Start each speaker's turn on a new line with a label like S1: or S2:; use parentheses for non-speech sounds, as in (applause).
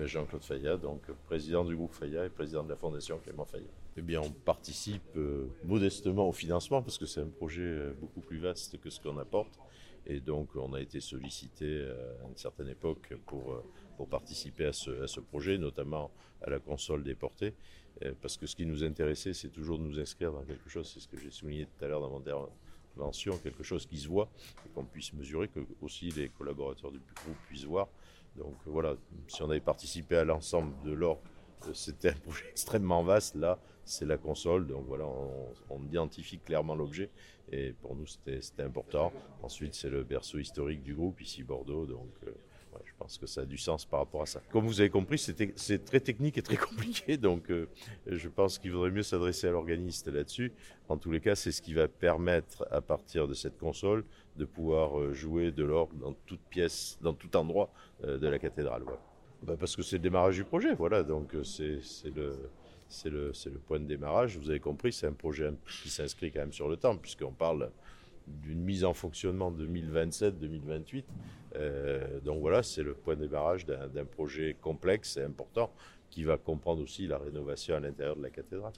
S1: ben, Jean-Claude Fayat, donc président du groupe Fayat et président de la fondation Clément Fayat. Eh bien, on participe euh, modestement au financement parce que c'est un projet euh, beaucoup plus vaste que ce qu'on apporte. Et donc, on a été sollicité euh, à une certaine époque pour, pour participer à ce, à ce projet, notamment à la console des portées. Parce que ce qui nous intéressait, c'est toujours de nous inscrire dans quelque chose, c'est ce que j'ai souligné tout à l'heure dans mon quelque chose qui se voit et qu'on puisse mesurer, que aussi les collaborateurs du groupe puissent voir. Donc voilà, si on avait participé à l'ensemble de l'or, c'était un (laughs) projet extrêmement vaste. Là, c'est la console. Donc voilà, on, identifie clairement l'objet. Et pour nous, c'était important. Ensuite, c'est le berceau historique du groupe, ici Bordeaux. Donc euh, pense que ça a du sens par rapport à ça. Comme vous avez compris, c'est très technique et très (laughs) compliqué. Donc euh, je pense qu'il vaudrait mieux s'adresser à l'organiste là-dessus. En tous les cas, c'est ce qui va permettre, à partir de cette console, de pouvoir euh, jouer de l'orgue dans toute pièce, dans tout endroit de la cathédrale. Bah, parce que c'est le démarrage du projet, voilà. Donc c'est le, point de démarrage. Vous avez compris, c'est un projet qui s'inscrit quand même sur le temps, puisqu'on parle d'une mise en fonctionnement 2027-2028. Euh, donc voilà, c'est le point de démarrage d'un projet complexe et important qui va comprendre aussi la rénovation à l'intérieur de la cathédrale.